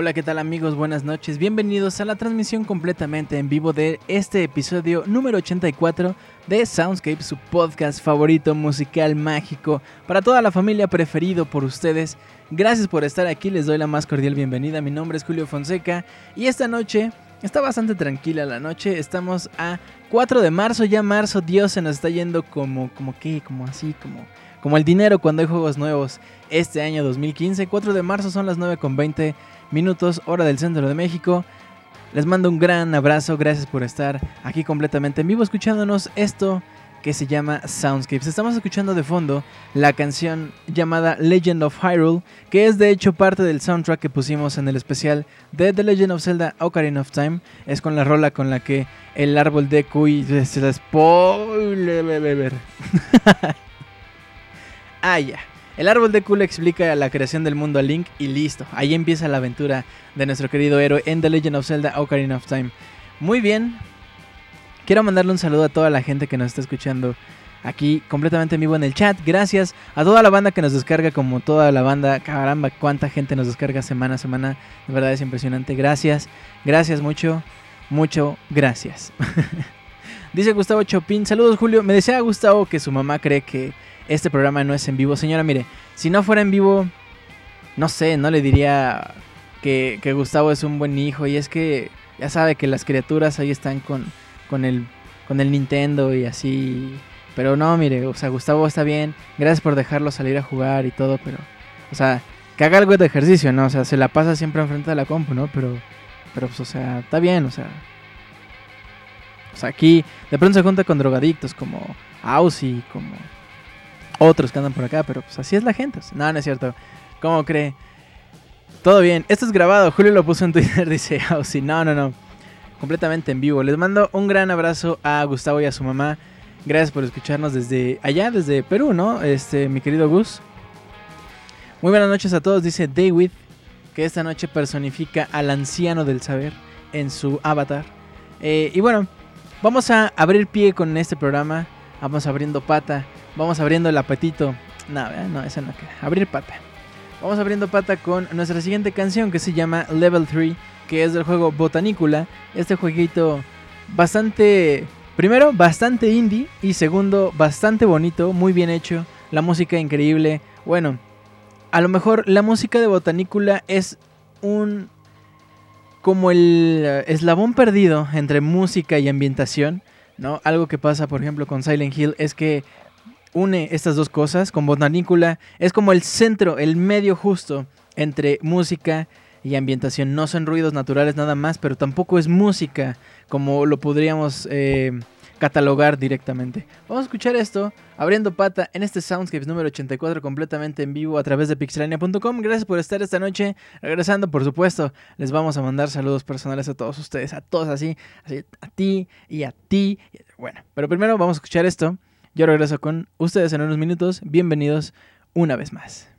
Hola, ¿qué tal amigos? Buenas noches. Bienvenidos a la transmisión completamente en vivo de este episodio número 84 de Soundscape, su podcast favorito musical mágico para toda la familia preferido por ustedes. Gracias por estar aquí, les doy la más cordial bienvenida. Mi nombre es Julio Fonseca y esta noche está bastante tranquila la noche. Estamos a 4 de marzo, ya marzo, Dios se nos está yendo como como qué, como así, como como el dinero cuando hay juegos nuevos este año 2015. 4 de marzo son las 9.20 minutos, hora del centro de México. Les mando un gran abrazo, gracias por estar aquí completamente en vivo escuchándonos esto que se llama Soundscapes. Estamos escuchando de fondo la canción llamada Legend of Hyrule, que es de hecho parte del soundtrack que pusimos en el especial de The Legend of Zelda Ocarina of Time. Es con la rola con la que el árbol de Kui se spoiler. ah, ya. El árbol de Kula explica la creación del mundo a Link y listo. Ahí empieza la aventura de nuestro querido héroe en The Legend of Zelda Ocarina of Time. Muy bien. Quiero mandarle un saludo a toda la gente que nos está escuchando aquí completamente en vivo en el chat. Gracias a toda la banda que nos descarga, como toda la banda. Caramba, cuánta gente nos descarga semana a semana. De verdad es impresionante. Gracias, gracias mucho, mucho, gracias. Dice Gustavo Chopin. Saludos, Julio. Me decía Gustavo que su mamá cree que este programa no es en vivo. Señora, mire, si no fuera en vivo, no sé, no le diría que, Gustavo es un buen hijo. Y es que ya sabe que las criaturas ahí están con, con, el, con el Nintendo y así. Pero no, mire, o sea, Gustavo está bien. Gracias por dejarlo salir a jugar y todo, pero, o sea, que haga algo de ejercicio, ¿no? O sea, se la pasa siempre enfrente de la compu, ¿no? Pero, pero pues, o sea, está bien, o sea. O sea, aquí de pronto se junta con drogadictos como Aussie, como otros que andan por acá, pero pues así es la gente. No, no es cierto. ¿Cómo cree? Todo bien. Esto es grabado. Julio lo puso en Twitter. Dice, oh, sí, no, no, no. Completamente en vivo. Les mando un gran abrazo a Gustavo y a su mamá. Gracias por escucharnos desde allá, desde Perú, ¿no? Este, mi querido Gus. Muy buenas noches a todos, dice David, que esta noche personifica al anciano del saber en su avatar. Eh, y bueno, vamos a abrir pie con este programa. Vamos abriendo pata. Vamos abriendo el apetito. No, no, esa no queda. Abrir pata. Vamos abriendo pata con nuestra siguiente canción que se llama Level 3, que es del juego Botanicula. Este jueguito bastante, primero, bastante indie y segundo, bastante bonito, muy bien hecho. La música increíble. Bueno, a lo mejor la música de Botanicula es un como el eslabón perdido entre música y ambientación, ¿no? Algo que pasa, por ejemplo, con Silent Hill es que une estas dos cosas con Botanícula. Es como el centro, el medio justo entre música y ambientación. No son ruidos naturales nada más, pero tampoco es música como lo podríamos eh, catalogar directamente. Vamos a escuchar esto abriendo pata en este Soundscapes número 84 completamente en vivo a través de pixelania.com. Gracias por estar esta noche. Regresando, por supuesto, les vamos a mandar saludos personales a todos ustedes, a todos así, así a ti y a ti. Bueno, pero primero vamos a escuchar esto. Yo regreso con ustedes en unos minutos. Bienvenidos una vez más.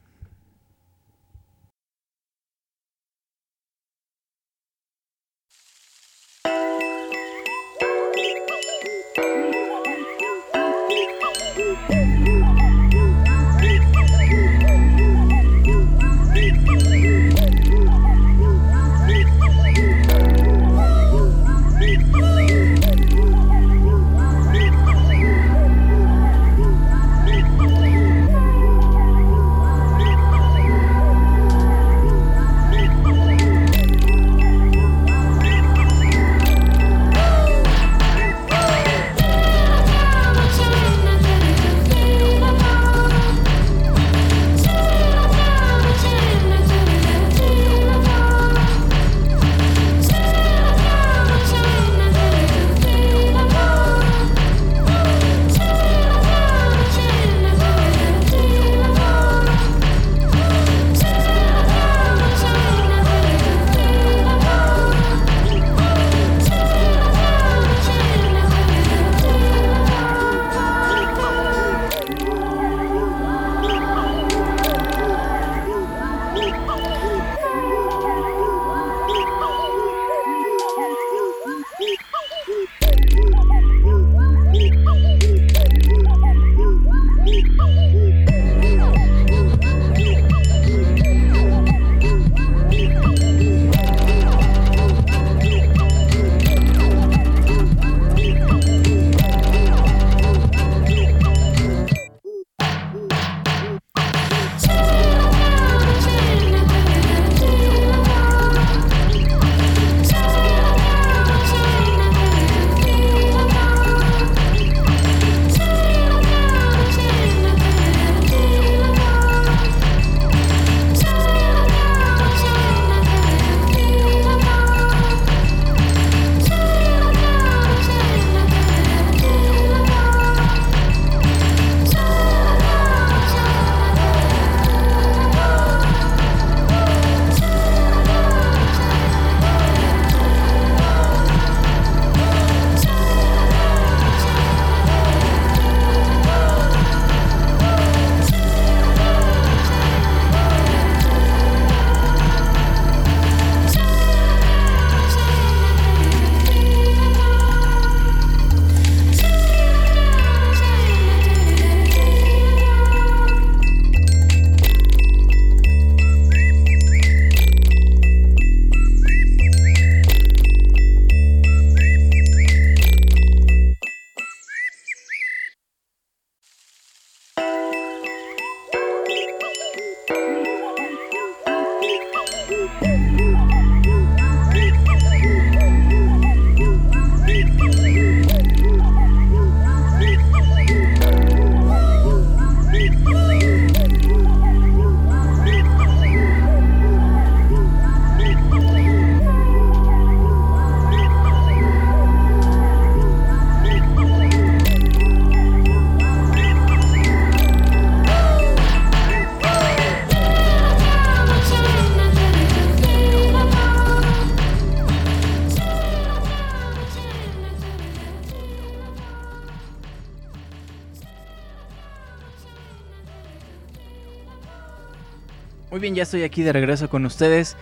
Estoy aquí de regreso con ustedes.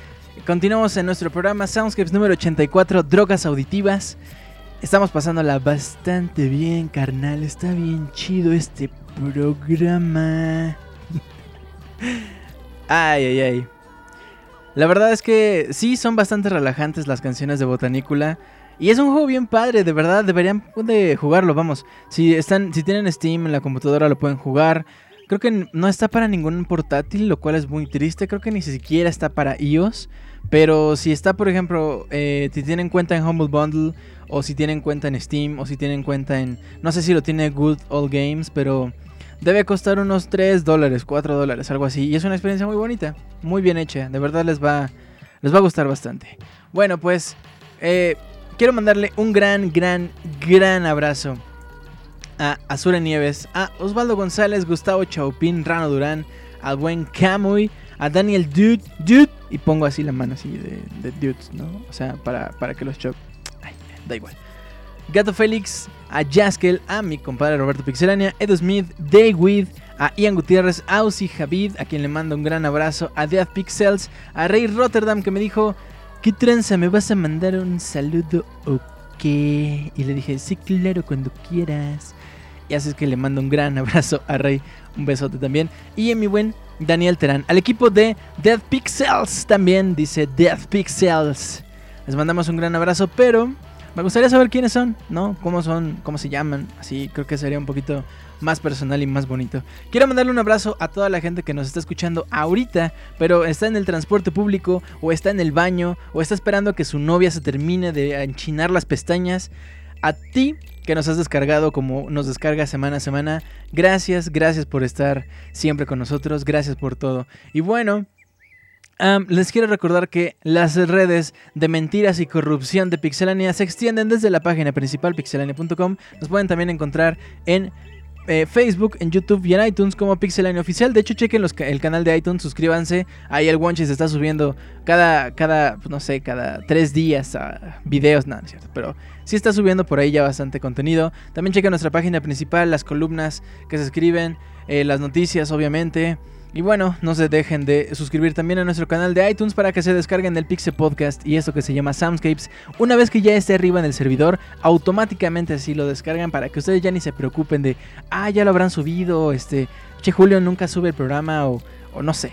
Continuamos en nuestro programa Soundscapes número 84, Drogas Auditivas. Estamos pasándola bastante bien, carnal. Está bien chido este programa. ay, ay, ay. La verdad es que sí, son bastante relajantes las canciones de Botanícula. Y es un juego bien padre, de verdad, deberían de jugarlo, vamos. Si están, si tienen Steam en la computadora lo pueden jugar. Creo que no está para ningún portátil, lo cual es muy triste. Creo que ni siquiera está para iOS. Pero si está, por ejemplo, eh, si tienen cuenta en Humble Bundle, o si tienen cuenta en Steam, o si tienen cuenta en. No sé si lo tiene Good Old Games, pero debe costar unos 3 dólares, 4 dólares, algo así. Y es una experiencia muy bonita, muy bien hecha. De verdad les va, les va a gustar bastante. Bueno, pues eh, quiero mandarle un gran, gran, gran abrazo a Azure Nieves, a Osvaldo González, Gustavo Chaupín, Rano Durán, al buen Camuy, a Daniel Dude, Dude, y pongo así la mano así de, de Dudes, ¿no? O sea, para, para que los choque. Ay, da igual. Gato Félix, a Jaskel, a mi compadre Roberto Pixelania, Edu Smith, Daywid, a Ian Gutiérrez, a Uzi Javid, a quien le mando un gran abrazo, a Death Pixels, a Rey Rotterdam que me dijo, ¿qué tranza? ¿Me vas a mandar un saludo Y le dije, sí, claro, cuando quieras. Y así es que le mando un gran abrazo a Rey, un besote también. Y a mi buen Daniel Terán, al equipo de Death Pixels también, dice Death Pixels. Les mandamos un gran abrazo, pero me gustaría saber quiénes son, ¿no? ¿Cómo son? ¿Cómo se llaman? Así creo que sería un poquito más personal y más bonito. Quiero mandarle un abrazo a toda la gente que nos está escuchando ahorita, pero está en el transporte público, o está en el baño, o está esperando que su novia se termine de enchinar las pestañas. A ti que nos has descargado como nos descarga semana a semana. Gracias, gracias por estar siempre con nosotros, gracias por todo. Y bueno, les quiero recordar que las redes de mentiras y corrupción de Pixelania se extienden desde la página principal pixelania.com. Nos pueden también encontrar en eh, Facebook, en YouTube y en iTunes como Pixelania Oficial. De hecho, chequen el canal de iTunes, suscríbanse. Ahí el Wanchi se está subiendo cada, cada, pues, no sé, cada tres días a videos. No, no cierto, pero sí está subiendo por ahí ya bastante contenido. También chequen nuestra página principal, las columnas que se escriben, eh, las noticias, obviamente. Y bueno, no se dejen de suscribir también a nuestro canal de iTunes para que se descarguen el Pixel Podcast y esto que se llama Soundscapes. Una vez que ya esté arriba en el servidor, automáticamente así lo descargan para que ustedes ya ni se preocupen de, ah, ya lo habrán subido, este, che, Julio nunca sube el programa o, o no sé.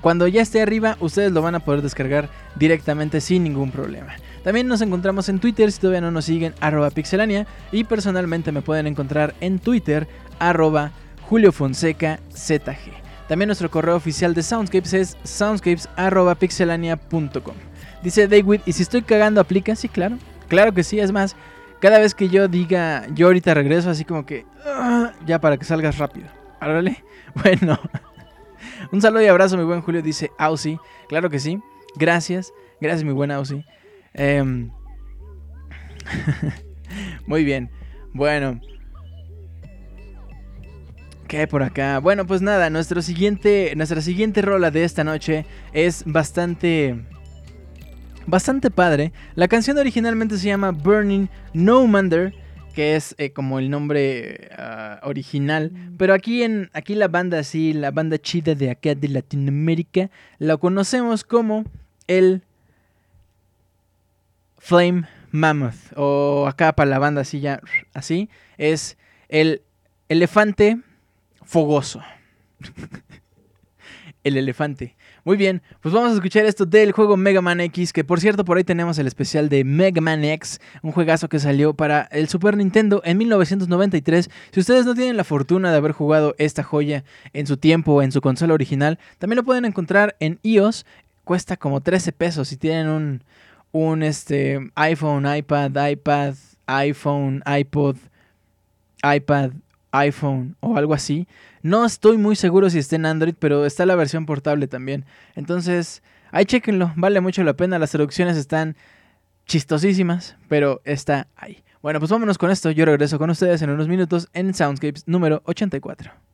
Cuando ya esté arriba, ustedes lo van a poder descargar directamente sin ningún problema. También nos encontramos en Twitter si todavía no nos siguen, arroba pixelania. Y personalmente me pueden encontrar en Twitter, arroba Julio Fonseca ZG. También nuestro correo oficial de Soundscapes es soundscapes.pixelania.com. Dice David, ¿y si estoy cagando aplica? Sí, claro. Claro que sí, es más, cada vez que yo diga, yo ahorita regreso así como que, ah", ya para que salgas rápido. ¿Árale? Bueno. Un saludo y abrazo, mi buen Julio, dice Ausi. Claro que sí. Gracias. Gracias, mi buen Ausi. Em, muy bien. Bueno, ¿Qué hay por acá? Bueno, pues nada, nuestro siguiente, nuestra siguiente rola de esta noche es bastante... Bastante padre. La canción originalmente se llama Burning No Mander, que es eh, como el nombre ah, original. Pero aquí, en, aquí la banda así, la banda chida de acá de Latinoamérica, la conocemos como el Flame Mammoth. O acá para la banda así ya, así, es el elefante fogoso. el elefante. Muy bien, pues vamos a escuchar esto del juego Mega Man X, que por cierto por ahí tenemos el especial de Mega Man X, un juegazo que salió para el Super Nintendo en 1993. Si ustedes no tienen la fortuna de haber jugado esta joya en su tiempo en su consola original, también lo pueden encontrar en iOS. Cuesta como 13 pesos si tienen un, un este, iPhone, iPad, iPad, iPhone, iPod, iPad iPhone o algo así. No estoy muy seguro si está en Android, pero está la versión portable también. Entonces, ahí chequenlo, vale mucho la pena. Las traducciones están chistosísimas, pero está ahí. Bueno, pues vámonos con esto. Yo regreso con ustedes en unos minutos en Soundscapes número 84.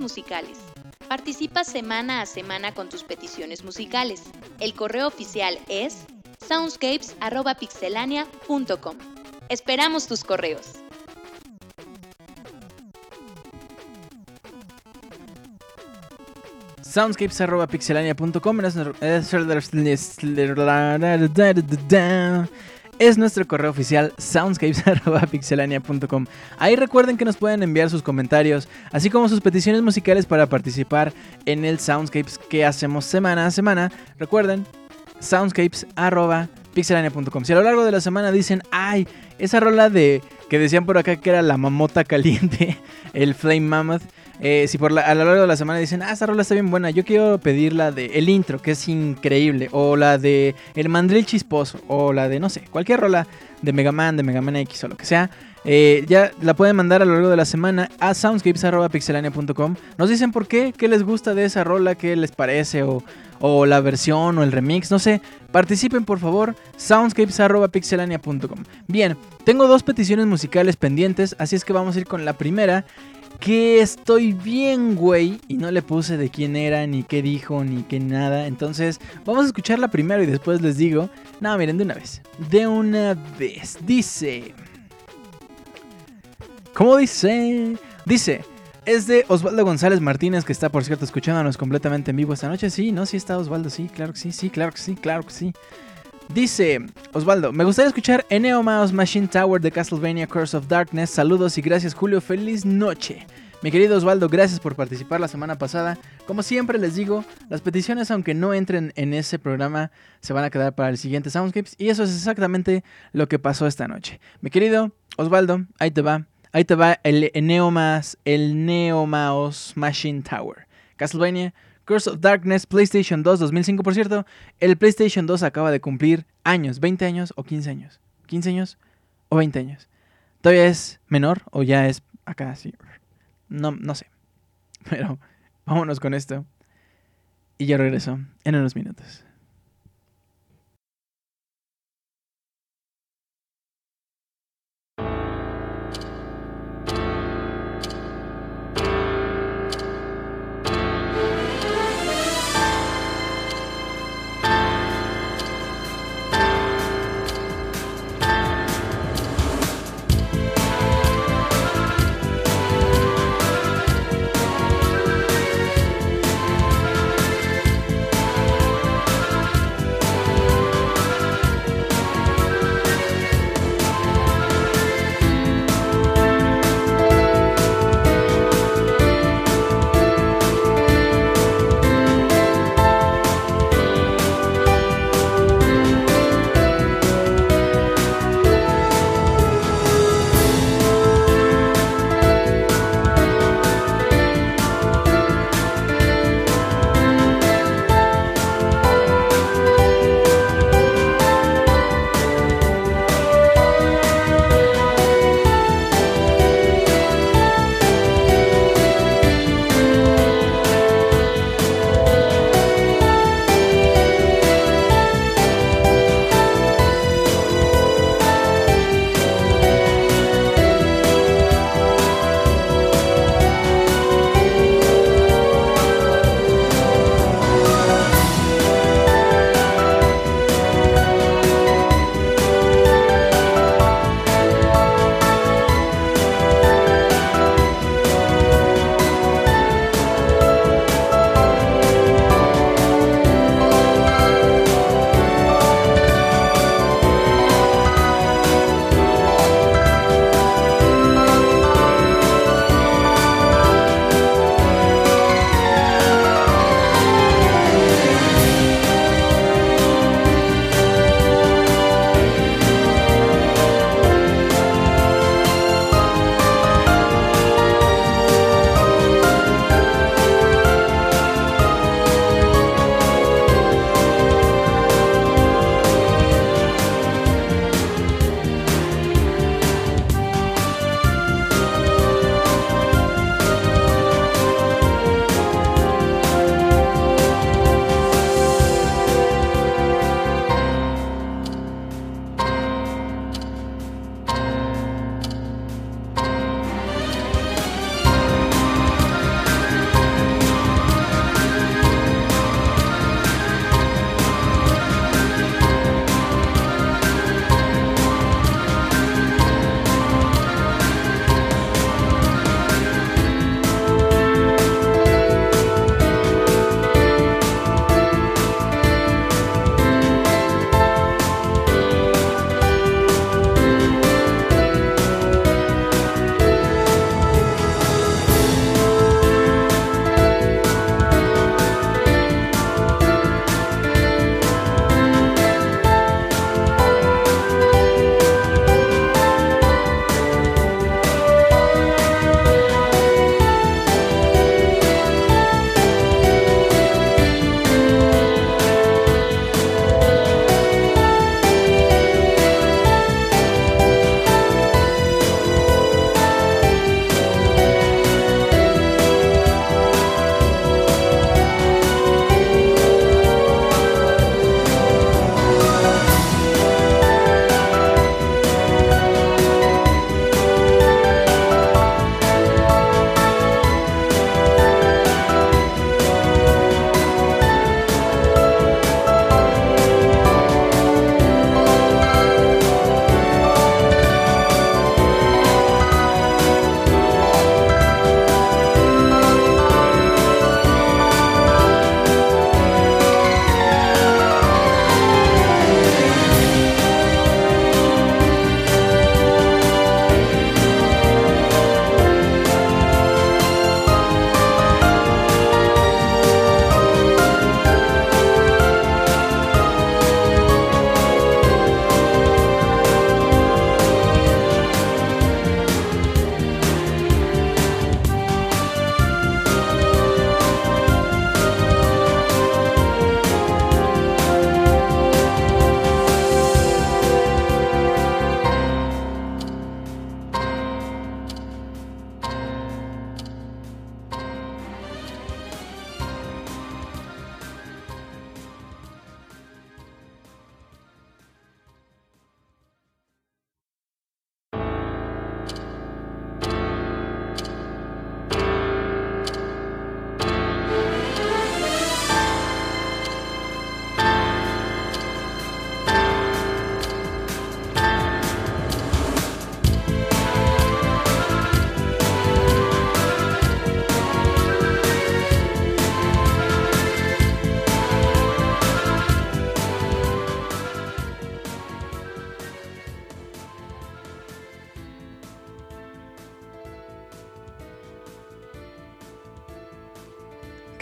Musicales. Participa semana a semana con tus peticiones musicales. El correo oficial es soundscapes.pixelania.com. Esperamos tus correos. soundscapes.pixelania.com es nuestro correo oficial soundscapes.pixelania.com. Ahí recuerden que nos pueden enviar sus comentarios, así como sus peticiones musicales para participar en el Soundscapes que hacemos semana a semana. Recuerden, soundscapes.pixelania.com. Si a lo largo de la semana dicen, ay, esa rola de que decían por acá que era la mamota caliente, el Flame Mammoth. Eh, si por a lo largo de la semana dicen, ah, esa rola está bien buena, yo quiero pedir la de el intro, que es increíble, o la de el mandril chisposo, o la de, no sé, cualquier rola de Mega Man, de Mega Man X o lo que sea. Eh, ya la pueden mandar a lo largo de la semana a soundscapes.pixelania.com. Nos dicen por qué, qué les gusta de esa rola, qué les parece, o, o la versión, o el remix, no sé. Participen por favor, soundscapes.pixelania.com. Bien, tengo dos peticiones musicales pendientes, así es que vamos a ir con la primera que estoy bien, güey. Y no le puse de quién era, ni qué dijo, ni qué nada. Entonces, vamos a escucharla primero y después les digo. No, miren, de una vez. De una vez. Dice. ¿Cómo dice? Dice. Es de Osvaldo González Martínez, que está, por cierto, escuchándonos completamente en vivo esta noche. Sí, ¿no? Sí está Osvaldo, sí, claro que sí, sí, claro que sí, claro que sí. Dice Osvaldo, me gustaría escuchar Eneo Mouse Machine Tower de Castlevania Curse of Darkness. Saludos y gracias Julio, feliz noche. Mi querido Osvaldo, gracias por participar la semana pasada. Como siempre les digo, las peticiones aunque no entren en ese programa se van a quedar para el siguiente Soundscapes y eso es exactamente lo que pasó esta noche. Mi querido Osvaldo, ahí te va. Ahí te va el Neo el Neo Mouse Machine Tower. Castlevania Curse of Darkness, PlayStation 2 2005, por cierto. El PlayStation 2 acaba de cumplir años, 20 años o 15 años. 15 años o 20 años. ¿Todavía es menor o ya es acá sí? No, no sé. Pero vámonos con esto. Y yo regreso en unos minutos.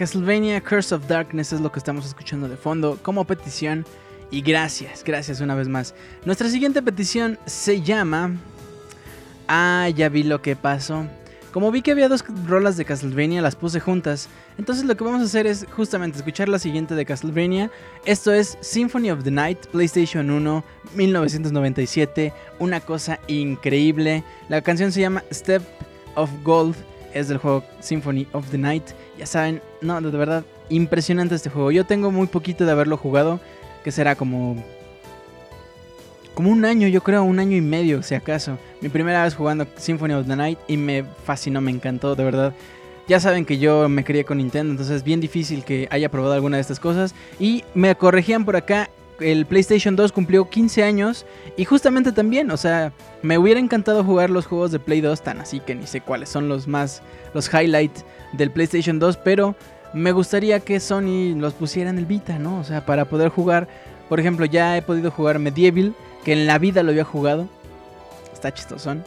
Castlevania Curse of Darkness es lo que estamos escuchando de fondo como petición. Y gracias, gracias una vez más. Nuestra siguiente petición se llama... Ah, ya vi lo que pasó. Como vi que había dos rolas de Castlevania, las puse juntas. Entonces lo que vamos a hacer es justamente escuchar la siguiente de Castlevania. Esto es Symphony of the Night, PlayStation 1, 1997. Una cosa increíble. La canción se llama Step of Gold. Es del juego Symphony of the Night. Ya saben, no, de verdad, impresionante este juego. Yo tengo muy poquito de haberlo jugado. Que será como como un año, yo creo, un año y medio, si acaso. Mi primera vez jugando Symphony of the Night y me fascinó, me encantó, de verdad. Ya saben que yo me crié con Nintendo, entonces es bien difícil que haya probado alguna de estas cosas. Y me corregían por acá, el PlayStation 2 cumplió 15 años y justamente también, o sea, me hubiera encantado jugar los juegos de Play 2 tan así que ni sé cuáles son los más, los highlights del PlayStation 2, pero me gustaría que Sony los pusiera en el Vita, ¿no? O sea, para poder jugar, por ejemplo, ya he podido jugar Medieval que en la vida lo había jugado. Está chistosón.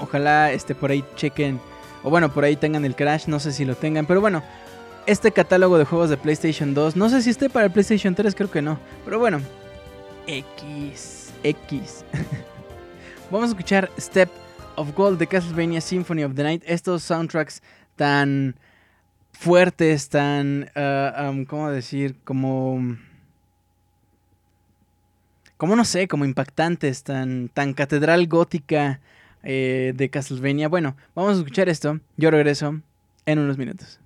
Ojalá este, por ahí chequen, o bueno, por ahí tengan el Crash, no sé si lo tengan, pero bueno, este catálogo de juegos de PlayStation 2, no sé si esté para el PlayStation 3, creo que no, pero bueno, X, X. Vamos a escuchar Step of Gold de Castlevania Symphony of the Night, estos soundtracks tan fuertes, tan, uh, ¿cómo decir? Como como no sé, como impactantes, tan, tan catedral gótica eh, de Castlevania. Bueno, vamos a escuchar esto. Yo regreso en unos minutos.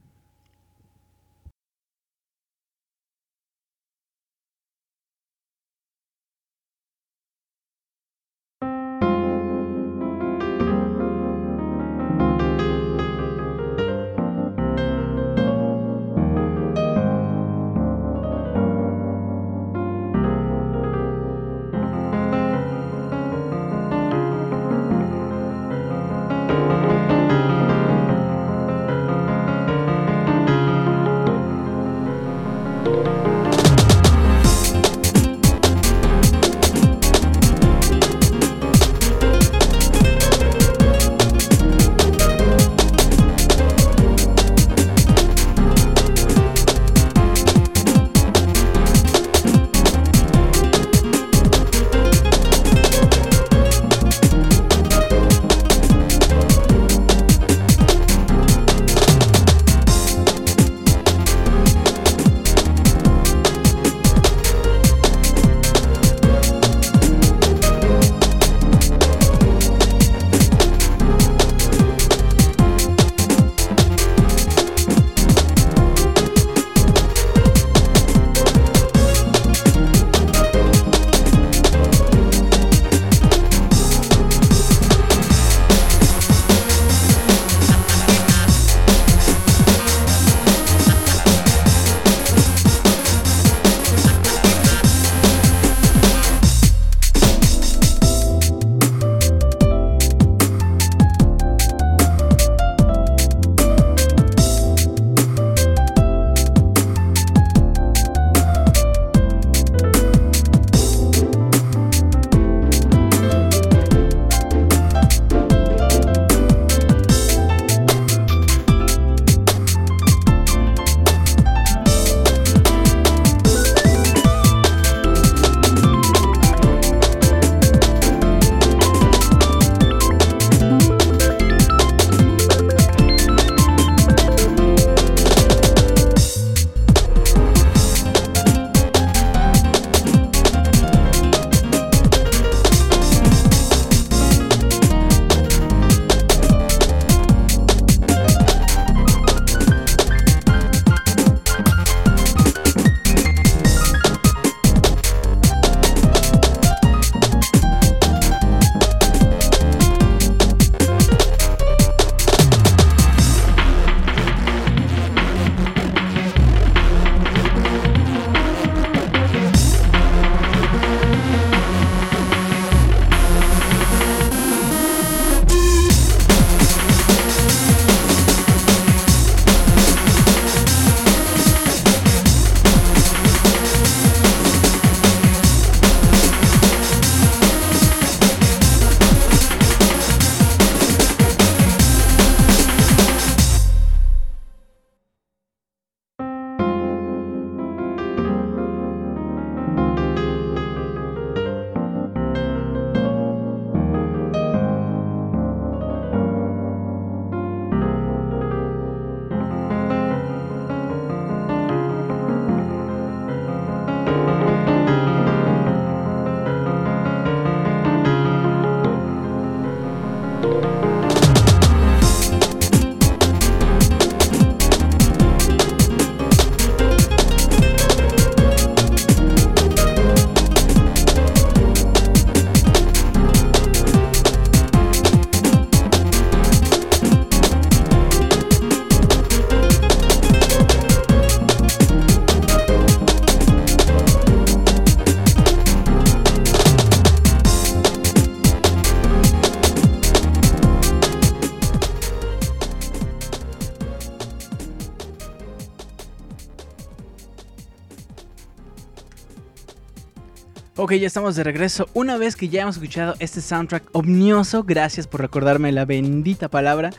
Ok, ya estamos de regreso. Una vez que ya hemos escuchado este soundtrack omnioso, gracias por recordarme la bendita palabra.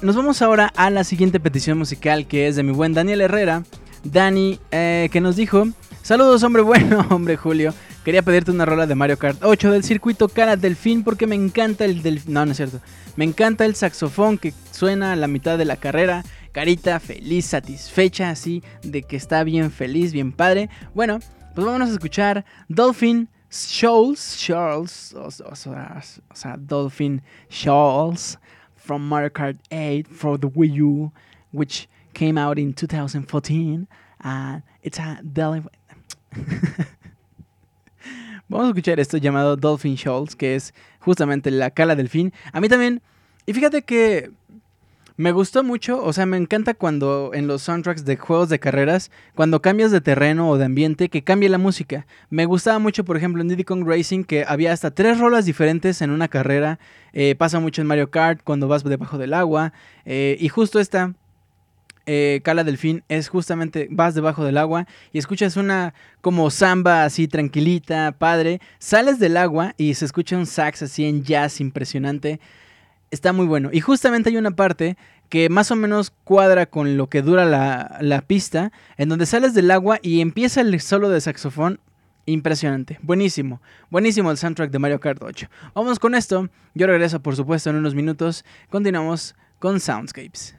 Nos vamos ahora a la siguiente petición musical que es de mi buen Daniel Herrera. Dani, eh, que nos dijo: Saludos, hombre bueno, hombre Julio. Quería pedirte una rola de Mario Kart 8 del circuito Cara Delfín porque me encanta el del... No, no es cierto. Me encanta el saxofón que suena a la mitad de la carrera. Carita feliz, satisfecha, así de que está bien feliz, bien padre. Bueno, pues vamos a escuchar Dolphin Shoals, Shoals, o, sea, Dolphin Shoals from Mario Kart 8 for the Wii U, which came out in 2014. And it's a Vamos a escuchar esto llamado Dolphin Shoals, que es justamente la cala del fin. A mí también. Y fíjate que me gustó mucho, o sea, me encanta cuando en los soundtracks de juegos de carreras, cuando cambias de terreno o de ambiente, que cambie la música. Me gustaba mucho, por ejemplo, en Diddy Kong Racing, que había hasta tres rolas diferentes en una carrera. Eh, pasa mucho en Mario Kart, cuando vas debajo del agua. Eh, y justo esta, eh, Cala Delfín, es justamente vas debajo del agua y escuchas una como samba así tranquilita, padre. Sales del agua y se escucha un sax así en jazz impresionante está muy bueno. Y justamente hay una parte que más o menos cuadra con lo que dura la, pista, en donde sales del agua y empieza el solo de saxofón. Impresionante, buenísimo, buenísimo el soundtrack de Mario Kart 8. Vamos con esto, yo regreso por supuesto en unos minutos, continuamos con Soundscapes.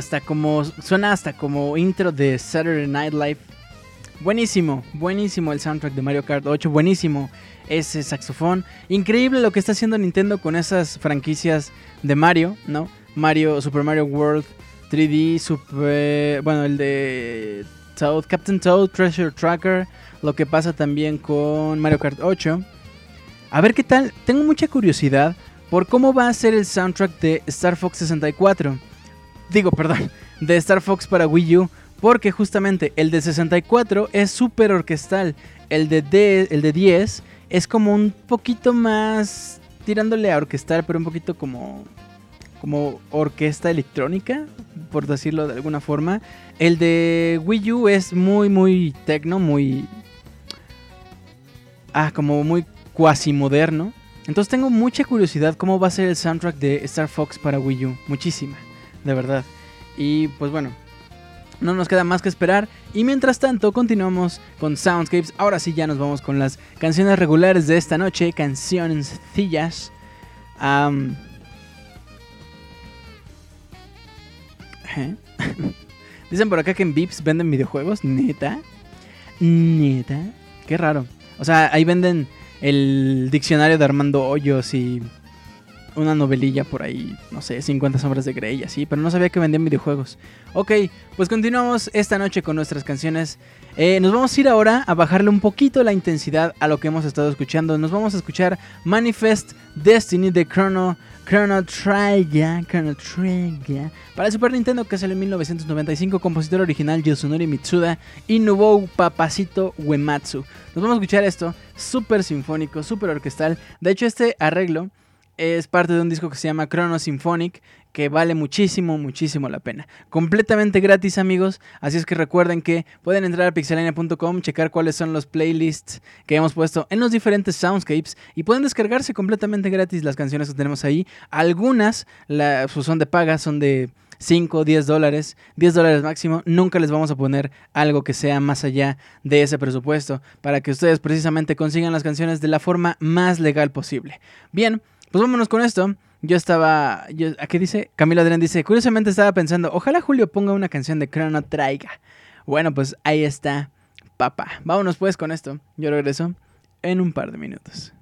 Hasta como suena hasta como intro de Saturday Night Live. Buenísimo, buenísimo el soundtrack de Mario Kart 8, buenísimo ese saxofón. Increíble lo que está haciendo Nintendo con esas franquicias de Mario, ¿no? Mario, Super Mario World 3D, Super, bueno, el de Toad, Captain Toad, Treasure Tracker, lo que pasa también con Mario Kart 8. A ver qué tal, tengo mucha curiosidad por cómo va a ser el soundtrack de Star Fox 64. Digo, perdón, de Star Fox para Wii U, porque justamente el de 64 es súper orquestal, el de, el de 10 es como un poquito más tirándole a orquestal, pero un poquito como como orquesta electrónica, por decirlo de alguna forma. El de Wii U es muy muy tecno, muy ah, como muy cuasi moderno. Entonces tengo mucha curiosidad cómo va a ser el soundtrack de Star Fox para Wii U, muchísima, de verdad. Y pues bueno, no nos queda más que esperar. Y mientras tanto, continuamos con Soundscapes. Ahora sí, ya nos vamos con las canciones regulares de esta noche. Canciones sencillas. ¿eh? Dicen por acá que en Vips venden videojuegos. Neta. Neta. Qué raro. O sea, ahí venden el diccionario de Armando Hoyos y una novelilla por ahí, no sé, 50 sombras de Grey, así, pero no sabía que vendían videojuegos. Ok, pues continuamos esta noche con nuestras canciones. Eh, nos vamos a ir ahora a bajarle un poquito la intensidad a lo que hemos estado escuchando. Nos vamos a escuchar Manifest Destiny de Chrono, Chrono Trigger, Chrono Trigger, para el Super Nintendo que salió en 1995, compositor original Yosunori Mitsuda y Nobuo Papacito Uematsu. Nos vamos a escuchar esto, súper sinfónico, súper orquestal. De hecho, este arreglo es parte de un disco que se llama Chrono Symphonic, que vale muchísimo, muchísimo la pena. Completamente gratis, amigos. Así es que recuerden que pueden entrar a pixelania.com, checar cuáles son los playlists que hemos puesto en los diferentes soundscapes y pueden descargarse completamente gratis las canciones que tenemos ahí. Algunas pues, son de paga, son de 5, 10 dólares, 10 dólares máximo. Nunca les vamos a poner algo que sea más allá de ese presupuesto para que ustedes precisamente consigan las canciones de la forma más legal posible. Bien. Pues vámonos con esto. Yo estaba. Yo, ¿A qué dice? Camilo Adrián dice: Curiosamente estaba pensando, ojalá Julio ponga una canción de Chrono Traiga. Bueno, pues ahí está, papá. Vámonos pues con esto. Yo regreso en un par de minutos.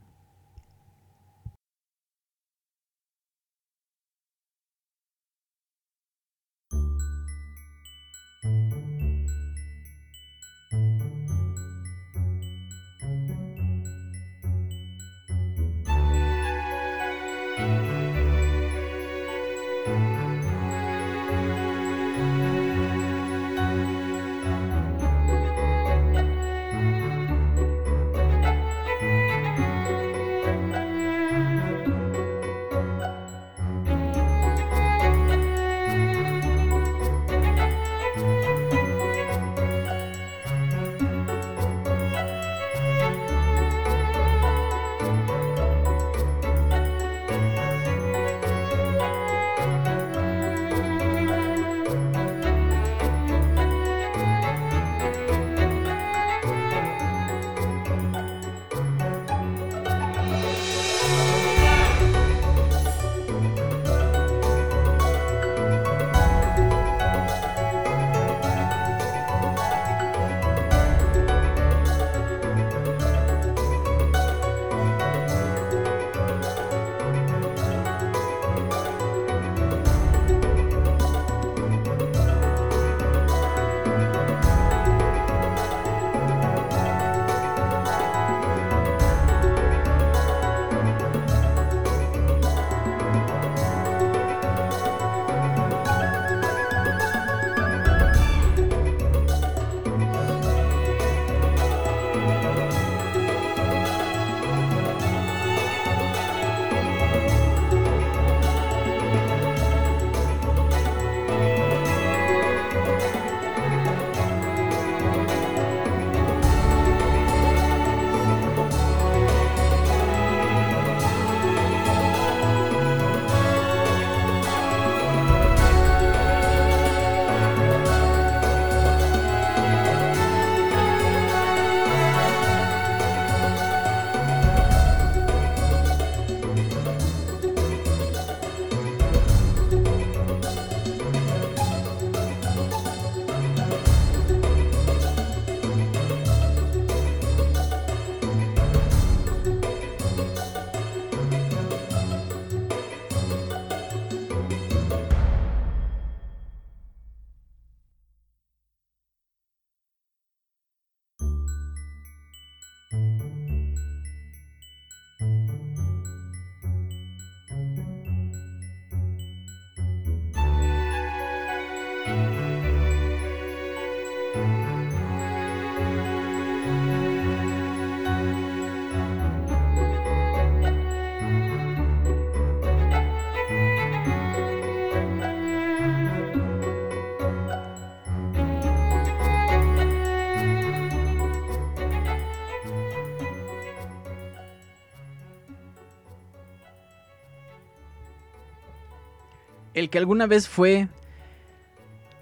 El que alguna vez fue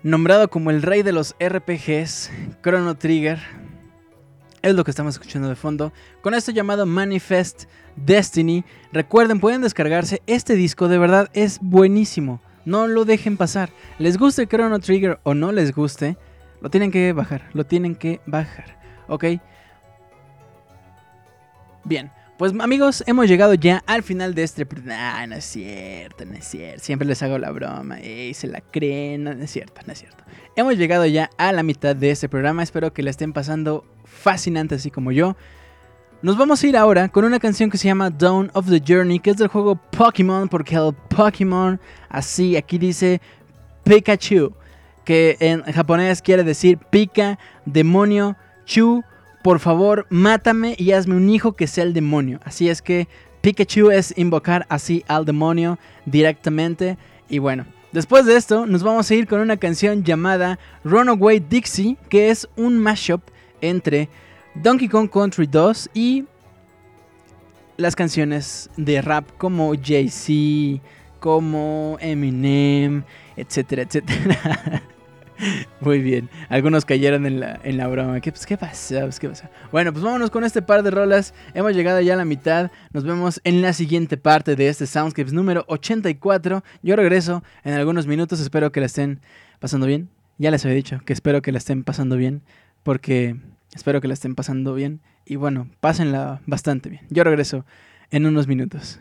nombrado como el rey de los RPGs, Chrono Trigger. Es lo que estamos escuchando de fondo. Con esto llamado Manifest Destiny. Recuerden, pueden descargarse este disco, de verdad es buenísimo. No lo dejen pasar. Les guste Chrono Trigger o no les guste, lo tienen que bajar, lo tienen que bajar. ¿Ok? Bien, pues amigos, hemos llegado ya al final de este... Ah, no es cierto, no es cierto. Siempre les hago la broma. y se la creen. No, es cierto, no es cierto. Hemos llegado ya a la mitad de este programa. Espero que la estén pasando fascinante así como yo. Nos vamos a ir ahora con una canción que se llama Dawn of the Journey, que es del juego Pokémon, porque el Pokémon, así, aquí dice Pikachu, que en japonés quiere decir pica, demonio, chu, por favor, mátame y hazme un hijo que sea el demonio. Así es que Pikachu es invocar así al demonio directamente. Y bueno, después de esto nos vamos a ir con una canción llamada Runaway Dixie, que es un mashup entre Donkey Kong Country 2 y las canciones de rap como Jay-Z, como Eminem, etcétera, etcétera. Muy bien. Algunos cayeron en la, en la broma. ¿Qué, pues, ¿qué pasa? Pues, ¿Qué pasa? Bueno, pues vámonos con este par de rolas. Hemos llegado ya a la mitad. Nos vemos en la siguiente parte de este Soundscapes número 84. Yo regreso en algunos minutos. Espero que la estén pasando bien. Ya les había dicho que espero que la estén pasando bien. Porque espero que la estén pasando bien. Y bueno, pásenla bastante bien. Yo regreso en unos minutos.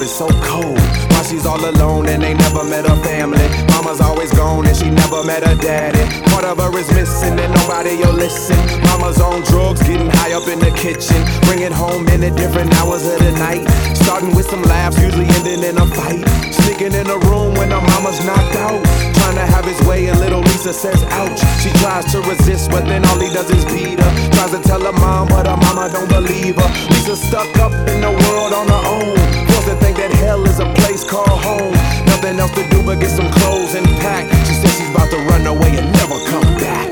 world is so cold. Why she's all alone and ain't never met her family. Mama's always gone and she never met her daddy. Part of her is missing and nobody will listen. Mama's on drugs, getting high up in the kitchen. Bringing home in the different hours of the night. Starting with some laughs, usually ending in a fight. Sneaking in a room when her mama's knocked out. Trying to have his way and little Lisa says ouch. She tries to resist, but then all he does is beat her. Tries to tell her mom, but her mama don't believe her. Lisa stuck up in the world on her own. That hell is a place called home. Nothing else to do but get some clothes and pack. She says she's about to run away and never come back.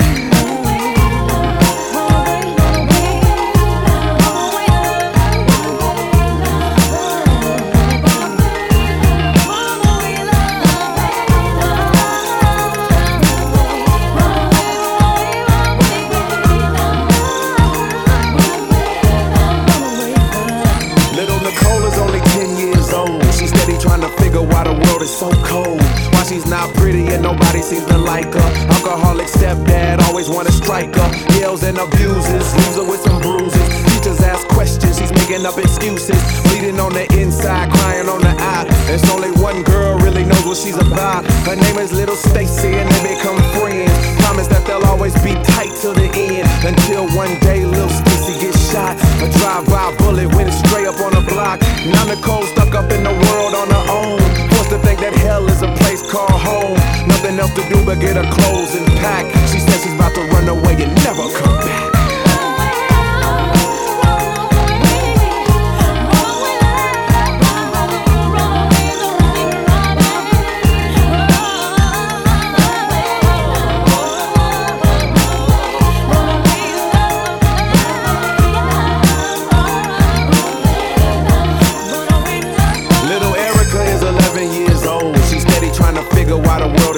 Like her. Alcoholic stepdad always wanna strike her. Yells and abuses, leaves her with some bruises. Teachers ask questions, she's making up excuses. Bleeding on the inside, crying on the eye. There's only one girl really knows what she's about. Her name is Little Stacy and they become friends. Promise that they'll always be tight till the end. Until one day Little Stacy gets shot. A drive-by bullet went straight up on the block. Now Nicole stuck up in the world on her own. Forced to think that hell is a place called home. Nothing else to do but get her clothes and pack. She says she's about to run away and never come back.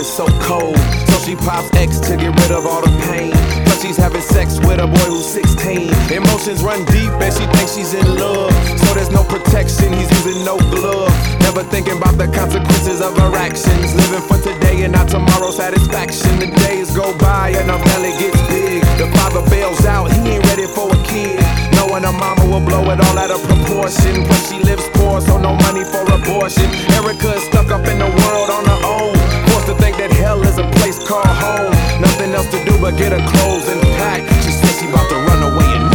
So cold. So she pops X to get rid of all the pain. Plus she's having sex with a boy who's 16. Emotions run deep and she thinks she's in love. So there's no protection, he's using no glove. Never thinking about the consequences of her actions. Living for today and not tomorrow's satisfaction. The days go by and her belly gets big. The father bails out, he ain't ready for a kid. Knowing her mama will blow it all out of proportion. Plus she lives poor, so no money for abortion. Erica is stuck up in the world on her own. To think that hell is a place called home. Nothing else to do but get her clothes and pack. She says she about to run away and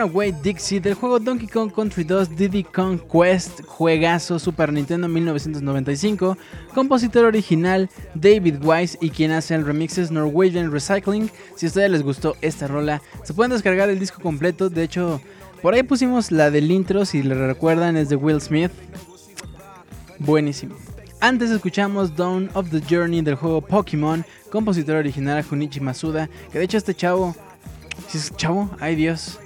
Runaway Dixie del juego Donkey Kong Country 2 Diddy Kong Quest, juegazo Super Nintendo 1995, compositor original David Wise y quien hace el remix es Norwegian Recycling. Si a ustedes les gustó esta rola, se pueden descargar el disco completo. De hecho, por ahí pusimos la del intro, si le recuerdan, es de Will Smith. Buenísimo. Antes escuchamos Dawn of the Journey del juego Pokémon, compositor original Junichi Masuda, que de hecho este chavo... ¿Sí es chavo? Ay Dios.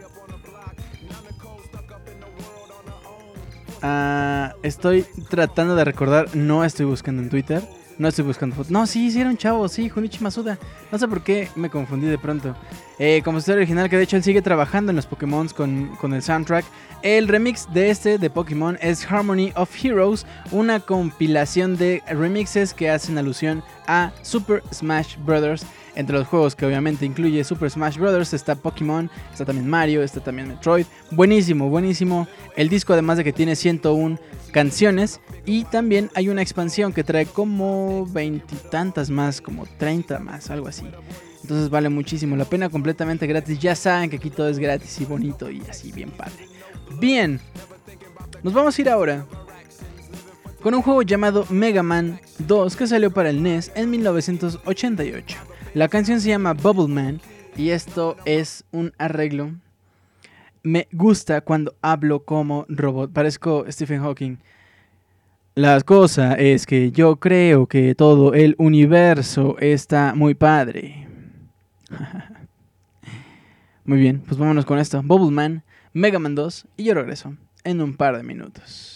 Ah, estoy tratando de recordar, no estoy buscando en Twitter, no estoy buscando fotos. No, sí, sí era un chavo, sí, Junichi Masuda. No sé por qué me confundí de pronto. Eh, compositor original que de hecho él sigue trabajando en los Pokémon con, con el soundtrack. El remix de este de Pokémon es Harmony of Heroes, una compilación de remixes que hacen alusión a Super Smash Bros. Entre los juegos que obviamente incluye Super Smash Bros. está Pokémon, está también Mario, está también Metroid. Buenísimo, buenísimo. El disco además de que tiene 101 canciones y también hay una expansión que trae como veintitantas más, como 30 más, algo así. Entonces vale muchísimo la pena, completamente gratis. Ya saben que aquí todo es gratis y bonito y así bien padre. Bien, nos vamos a ir ahora con un juego llamado Mega Man 2 que salió para el NES en 1988. La canción se llama Bubble Man y esto es un arreglo. Me gusta cuando hablo como robot. Parezco Stephen Hawking. La cosa es que yo creo que todo el universo está muy padre. muy bien, pues vámonos con esto. Bubble Man, Mega Man 2 y yo regreso en un par de minutos.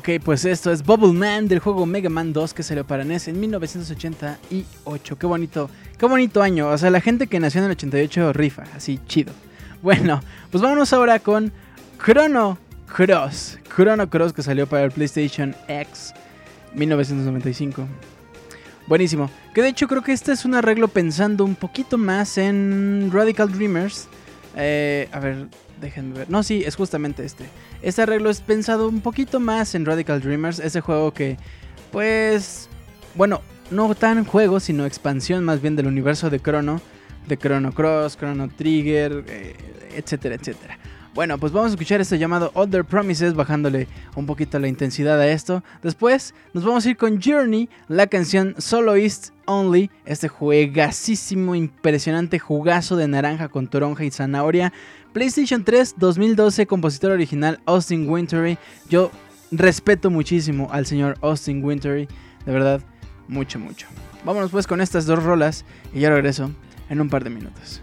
Ok, pues esto es Bubble Man del juego Mega Man 2 que salió para NES en 1988. Qué bonito, qué bonito año. O sea, la gente que nació en el 88 rifa, así chido. Bueno, pues vámonos ahora con Chrono Cross. Chrono Cross que salió para el PlayStation X 1995. Buenísimo. Que de hecho creo que este es un arreglo pensando un poquito más en Radical Dreamers. Eh, a ver, déjenme ver. No, sí, es justamente este. Este arreglo es pensado un poquito más en Radical Dreamers, ese juego que, pues, bueno, no tan juego, sino expansión más bien del universo de Chrono, de Chrono Cross, Chrono Trigger, eh, etcétera, etcétera. Bueno, pues vamos a escuchar este llamado Other Promises, bajándole un poquito la intensidad a esto. Después nos vamos a ir con Journey, la canción Soloist Only, este juegasísimo, impresionante jugazo de naranja con toronja y zanahoria. PlayStation 3 2012, compositor original Austin Wintory. Yo respeto muchísimo al señor Austin Wintory, de verdad, mucho, mucho. Vámonos pues con estas dos rolas y ya regreso en un par de minutos.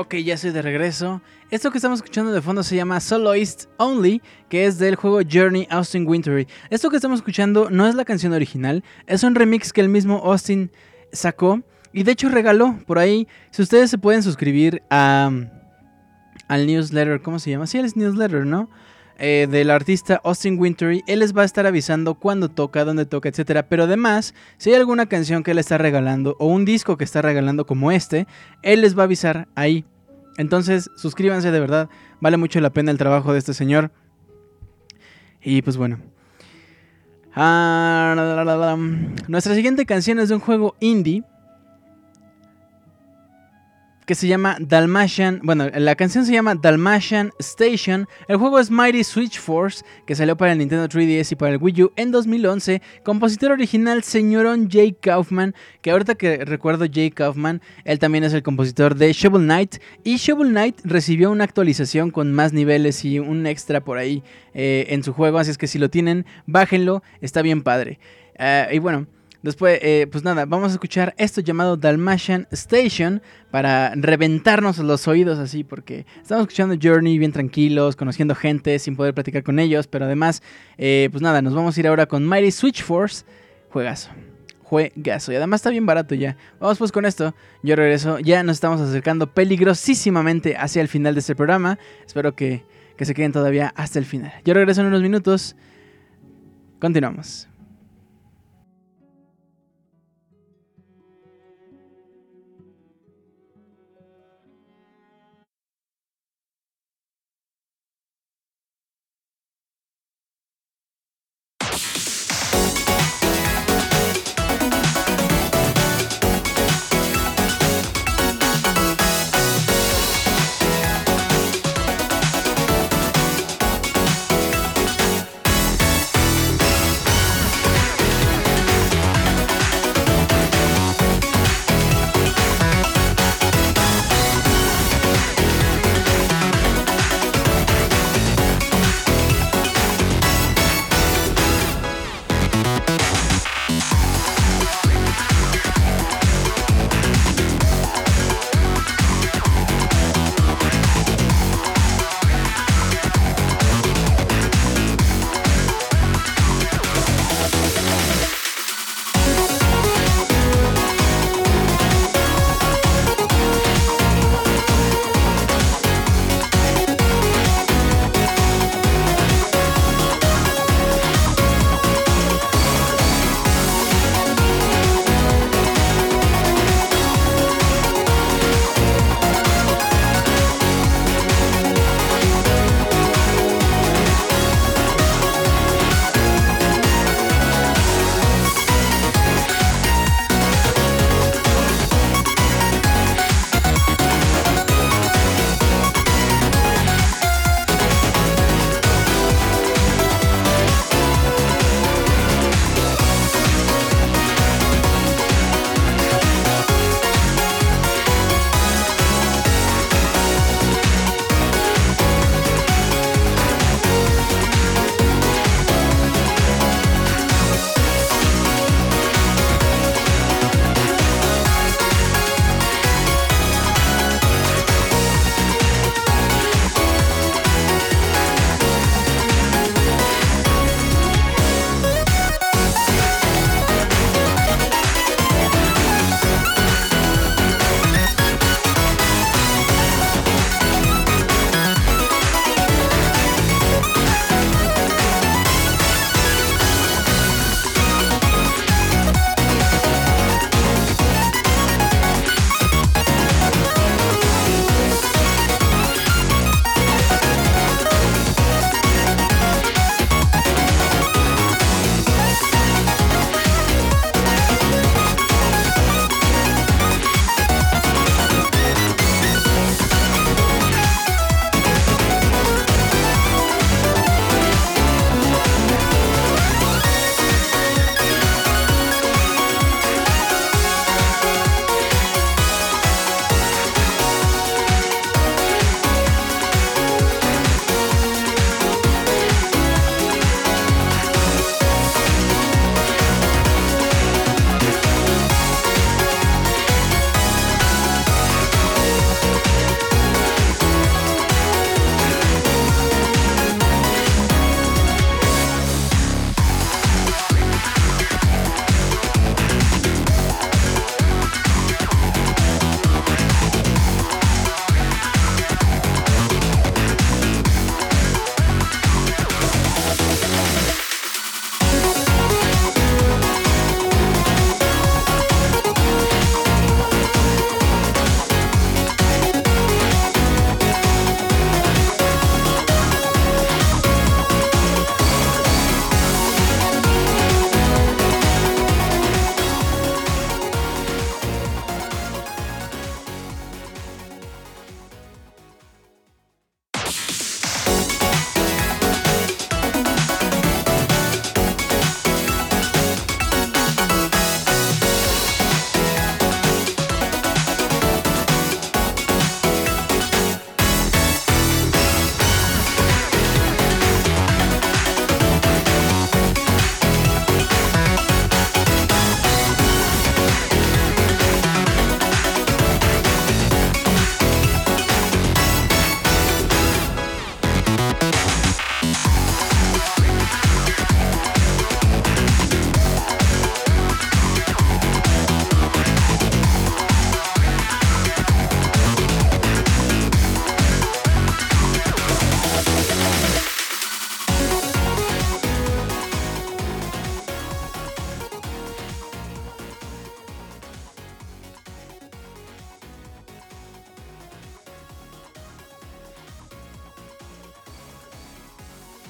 Ok, ya estoy de regreso. Esto que estamos escuchando de fondo se llama Soloist Only, que es del juego Journey Austin Wintory. Esto que estamos escuchando no es la canción original, es un remix que el mismo Austin sacó y de hecho regaló por ahí. Si ustedes se pueden suscribir a, al newsletter, ¿cómo se llama? Sí, es newsletter, ¿no? Eh, del artista Austin Wintory, él les va a estar avisando cuándo toca, dónde toca, etcétera. Pero además, si hay alguna canción que él está regalando o un disco que está regalando como este, él les va a avisar ahí. Entonces, suscríbanse de verdad, vale mucho la pena el trabajo de este señor. Y pues bueno. Ah, nuestra siguiente canción es de un juego indie que se llama Dalmatian. Bueno, la canción se llama Dalmatian Station. El juego es Mighty Switch Force, que salió para el Nintendo 3DS y para el Wii U en 2011. Compositor original, señorón Jay Kaufman. Que ahorita que recuerdo Jay Kaufman, él también es el compositor de Shovel Knight. Y Shovel Knight recibió una actualización con más niveles y un extra por ahí eh, en su juego. Así es que si lo tienen, bájenlo. Está bien padre. Eh, y bueno. Después, eh, pues nada, vamos a escuchar esto llamado Dalmatian Station para reventarnos los oídos así, porque estamos escuchando Journey bien tranquilos, conociendo gente sin poder platicar con ellos, pero además, eh, pues nada, nos vamos a ir ahora con Mighty Switch Force, juegazo. Juegazo. Y además está bien barato ya. Vamos pues con esto. Yo regreso. Ya nos estamos acercando peligrosísimamente hacia el final de este programa. Espero que, que se queden todavía hasta el final. Yo regreso en unos minutos. Continuamos.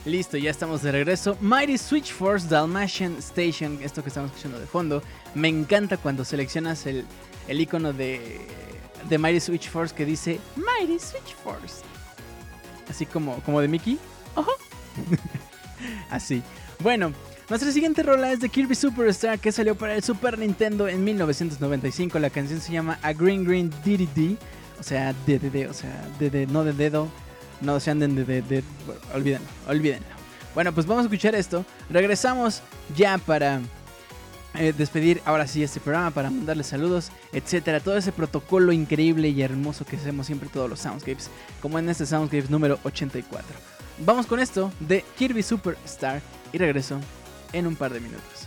Listo, ya estamos de regreso. Mighty Switch Force Dalmatian Station, esto que estamos escuchando de fondo. Me encanta cuando seleccionas el, el icono de, de Mighty Switch Force que dice Mighty Switch Force. Así como, como de Mickey. Ojo. Así. Bueno, nuestra siguiente rola es de Kirby Superstar que salió para el Super Nintendo en 1995. La canción se llama A Green Green DDD. O sea, DDD, o sea, DD, no de dedo no se anden de, de, olvídenlo, olvídenlo. Bueno, pues vamos a escuchar esto. Regresamos ya para eh, despedir ahora sí este programa, para mandarles saludos, etcétera. Todo ese protocolo increíble y hermoso que hacemos siempre todos los Soundscapes, como en este Soundscapes número 84. Vamos con esto de Kirby Superstar y regreso en un par de minutos.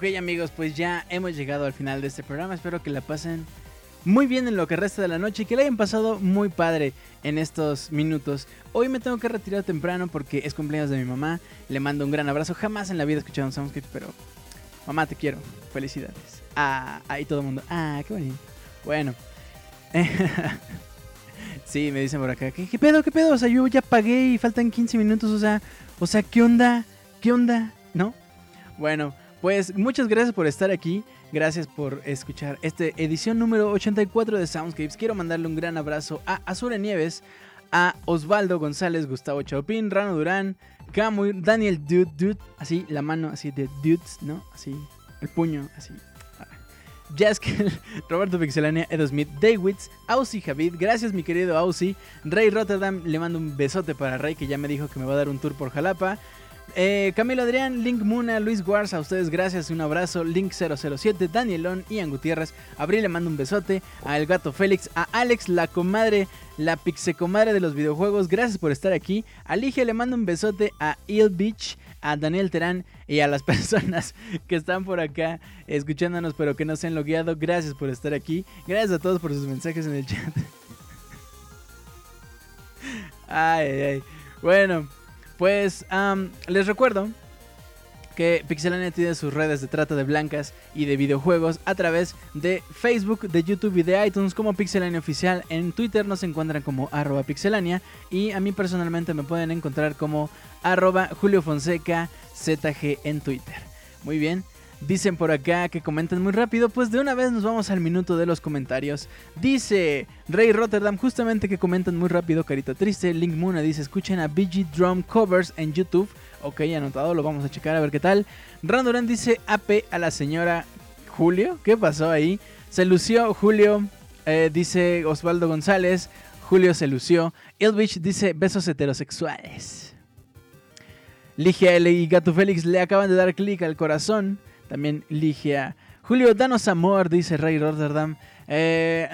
Ok amigos, pues ya hemos llegado al final de este programa. Espero que la pasen muy bien en lo que resta de la noche y que le hayan pasado muy padre en estos minutos. Hoy me tengo que retirar temprano porque es cumpleaños de mi mamá. Le mando un gran abrazo. Jamás en la vida he escuchado un Soundscape, pero mamá te quiero. Felicidades. Ah, ahí todo el mundo. Ah, qué bonito. Bueno. sí, me dicen por acá. ¿Qué, ¿Qué, pedo? ¿Qué pedo? O sea, yo ya pagué y faltan 15 minutos. O sea, o sea, ¿qué onda? ¿Qué onda? ¿No? Bueno, pues muchas gracias por estar aquí. Gracias por escuchar esta edición número 84 de Soundscapes. Quiero mandarle un gran abrazo a Azure Nieves, a Osvaldo González, Gustavo Chaupín, Rano Durán, Camuy, Daniel Dude, Dude, así la mano así de Dudes, ¿no? Así, el puño, así. Jaskel, Roberto Pixelania, Edo Smith, Daywitz, Aussie Javid, gracias mi querido Aussie, Rey Rotterdam, le mando un besote para Rey que ya me dijo que me va a dar un tour por Jalapa, eh, Camilo Adrián, Link Muna, Luis Guarza, a ustedes gracias un abrazo. Link 007, Danielón, Ian Gutiérrez, Abril le mando un besote, a El Gato Félix, a Alex, la comadre, la pixecomadre de los videojuegos, gracias por estar aquí. A le mando un besote, a Il Beach, a Daniel Terán y a las personas que están por acá escuchándonos pero que no se han logueado, gracias por estar aquí. Gracias a todos por sus mensajes en el chat. ay, ay. Bueno. Pues les recuerdo que Pixelania tiene sus redes de trata de blancas y de videojuegos a través de Facebook, de YouTube y de iTunes como Pixelania Oficial. En Twitter nos encuentran como arroba pixelania y a mí personalmente me pueden encontrar como arroba Julio Fonseca ZG en Twitter. Muy bien. Dicen por acá que comentan muy rápido, pues de una vez nos vamos al minuto de los comentarios. Dice Rey Rotterdam, justamente que comentan muy rápido, carita triste. Link Muna dice, escuchen a BG Drum Covers en YouTube. Ok, anotado, lo vamos a checar a ver qué tal. Randoran dice AP a la señora Julio. ¿Qué pasó ahí? Se lució Julio, eh, dice Osvaldo González. Julio se lució. Ilvich dice besos heterosexuales. Ligia L y Gato Félix le acaban de dar clic al corazón. También Ligia. Julio, danos amor, dice Rey Rotterdam. Eh,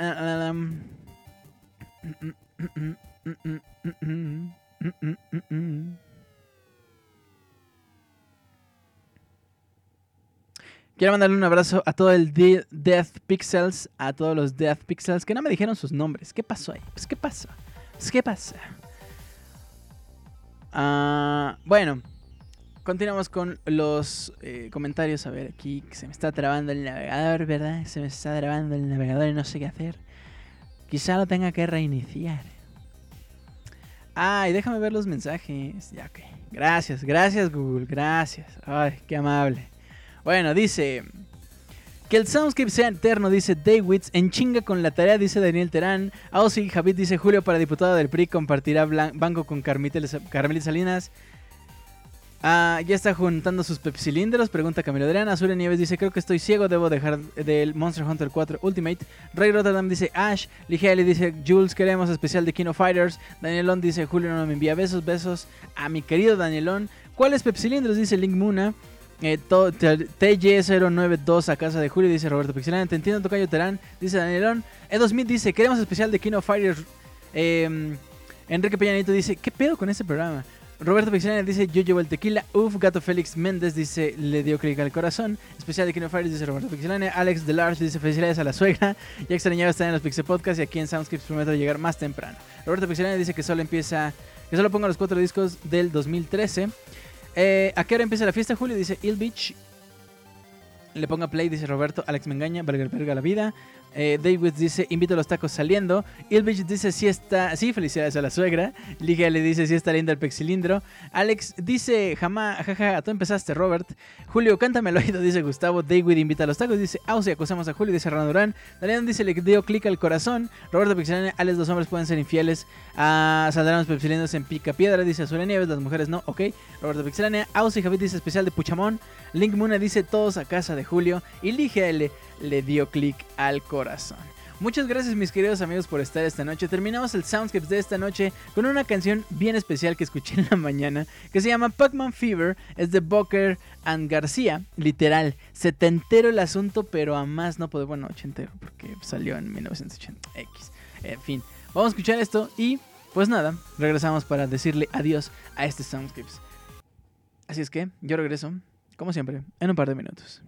Quiero mandarle un abrazo a todo el Death Pixels, a todos los Death Pixels que no me dijeron sus nombres. ¿Qué pasó ahí? Pues, ¿qué pasa? Pues, ¿qué pasa? Ah, bueno, Continuamos con los eh, comentarios. A ver, aquí se me está trabando el navegador, ¿verdad? Se me está trabando el navegador y no sé qué hacer. Quizá lo tenga que reiniciar. Ay, déjame ver los mensajes. Ya, ok. Gracias, gracias Google, gracias. Ay, qué amable. Bueno, dice... Que el soundscape sea eterno, dice Daywitz. En chinga con la tarea, dice Daniel Terán. Aussie Javid dice Julio para diputado del PRI compartirá banco con Carmita Salinas. Ah, ya está juntando sus pepsilindros, pregunta Camilo Adrián. Azure Nieves dice, creo que estoy ciego, debo dejar del Monster Hunter 4 Ultimate. Ray Rotterdam dice, Ash. Ligiali dice, Jules, queremos especial de Kino Fighters. Danielón dice, Julio no me envía besos, besos a mi querido Danielón. ¿Cuáles pepsilindros? Dice Link Muna. Eh, TJ092 a casa de Julio, dice Roberto Pixelán. Te entiendo, Tocayo Terán, dice Danielón. Edo Smith dice, queremos especial de Kino Fighters. Em, Enrique Peñanito dice, ¿qué pedo con ese programa? Roberto Pixelania dice yo llevo el tequila. Uf, Gato Félix Méndez dice le dio clic al corazón. Especial de Kino Fires dice Roberto Pixelania. Alex Delarge dice felicidades a la suegra. Ya extrañaba estar en los Pixel Podcast y aquí en Soundscapes prometo llegar más temprano. Roberto Pixelania dice que solo empieza, que solo ponga los cuatro discos del 2013. Eh, ¿A qué hora empieza la fiesta, Julio? Dice Il Beach. Le ponga play, dice Roberto. Alex me engaña, verga, verga la vida. Eh, David dice, invito a los tacos saliendo. Ilvich dice, sí está, sí, felicidades a la suegra. Ligia le dice, sí está lindo el pexilindro. Alex dice, jamás, jaja, tú empezaste, Robert. Julio, cántame el oído, dice Gustavo. David invita a los tacos, dice, Ausi, acusamos a Julio, dice Rana Durán. Daniel dice, le dio clic al corazón. Roberto Pexilindro, Alex, los hombres pueden ser infieles. Ah, saldrán los pexilindros en pica piedra, dice Azure Nieves, las mujeres no, ok. Roberto Pixelania, Ausi Javid dice, especial de Puchamón. Link Muna dice, todos a casa de Julio. Y Ligia L le dio clic al corazón. Muchas gracias mis queridos amigos por estar esta noche. Terminamos el Soundscapes de esta noche con una canción bien especial que escuché en la mañana que se llama Pac-Man Fever. Es de Booker and García. Literal, setentero el asunto, pero a más no puedo. Bueno, ochentero porque salió en 1980X. En fin, vamos a escuchar esto y pues nada, regresamos para decirle adiós a este Soundscapes. Así es que yo regreso, como siempre, en un par de minutos.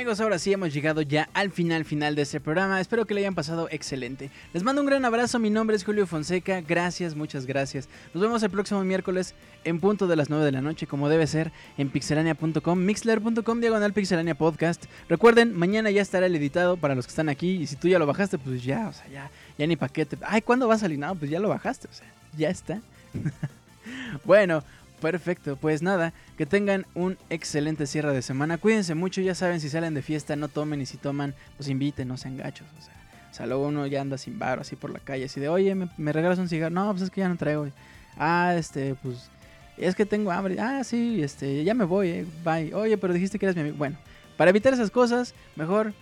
Amigos, ahora sí hemos llegado ya al final final de este programa. Espero que le hayan pasado excelente. Les mando un gran abrazo. Mi nombre es Julio Fonseca. Gracias, muchas gracias. Nos vemos el próximo miércoles en punto de las 9 de la noche, como debe ser, en pixelania.com, mixler.com, diagonal pixelania podcast. Recuerden, mañana ya estará el editado para los que están aquí. Y si tú ya lo bajaste, pues ya, o sea, ya, ya ni paquete. Ay, ¿cuándo va a salir? Pues ya lo bajaste, o sea, ya está. bueno, perfecto. Pues nada, que tengan un excelente cierre de semana. Cuídense mucho, ya saben, si salen de fiesta, no tomen y si toman, pues inviten, no sean gachos. O sea, o sea luego uno ya anda sin bar así por la calle, así de, oye, ¿me, me regalas un cigarro? No, pues es que ya no traigo. Ah, este, pues, es que tengo hambre. Ah, sí, este, ya me voy, eh, bye. Oye, pero dijiste que eras mi amigo. Bueno, para evitar esas cosas, mejor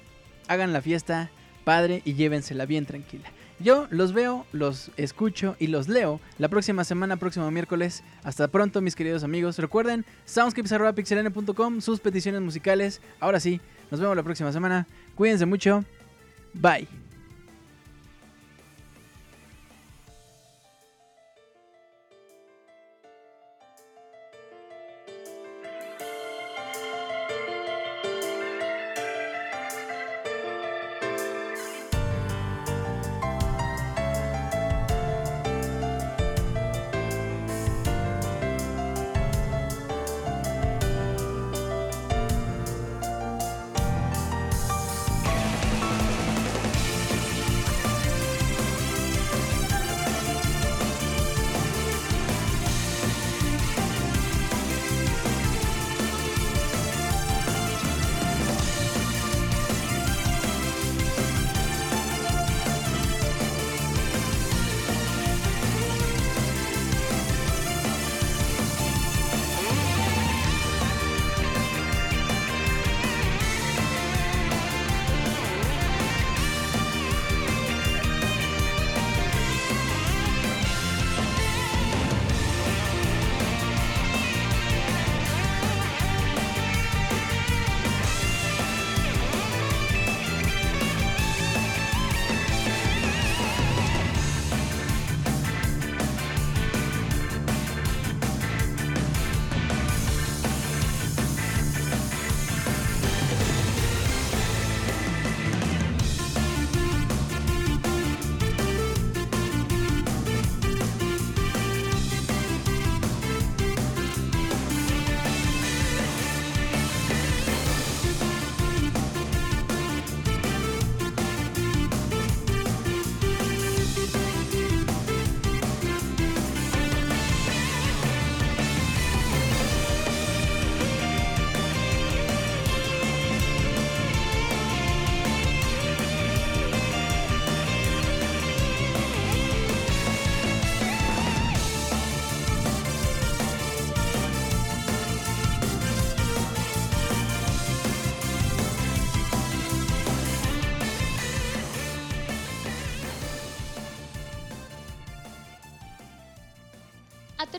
hagan la fiesta padre y llévensela bien tranquila. Yo los veo, los escucho y los leo la próxima semana, próximo miércoles. Hasta pronto, mis queridos amigos. Recuerden, soundscapes.pixelene.com, sus peticiones musicales. Ahora sí, nos vemos la próxima semana. Cuídense mucho. Bye.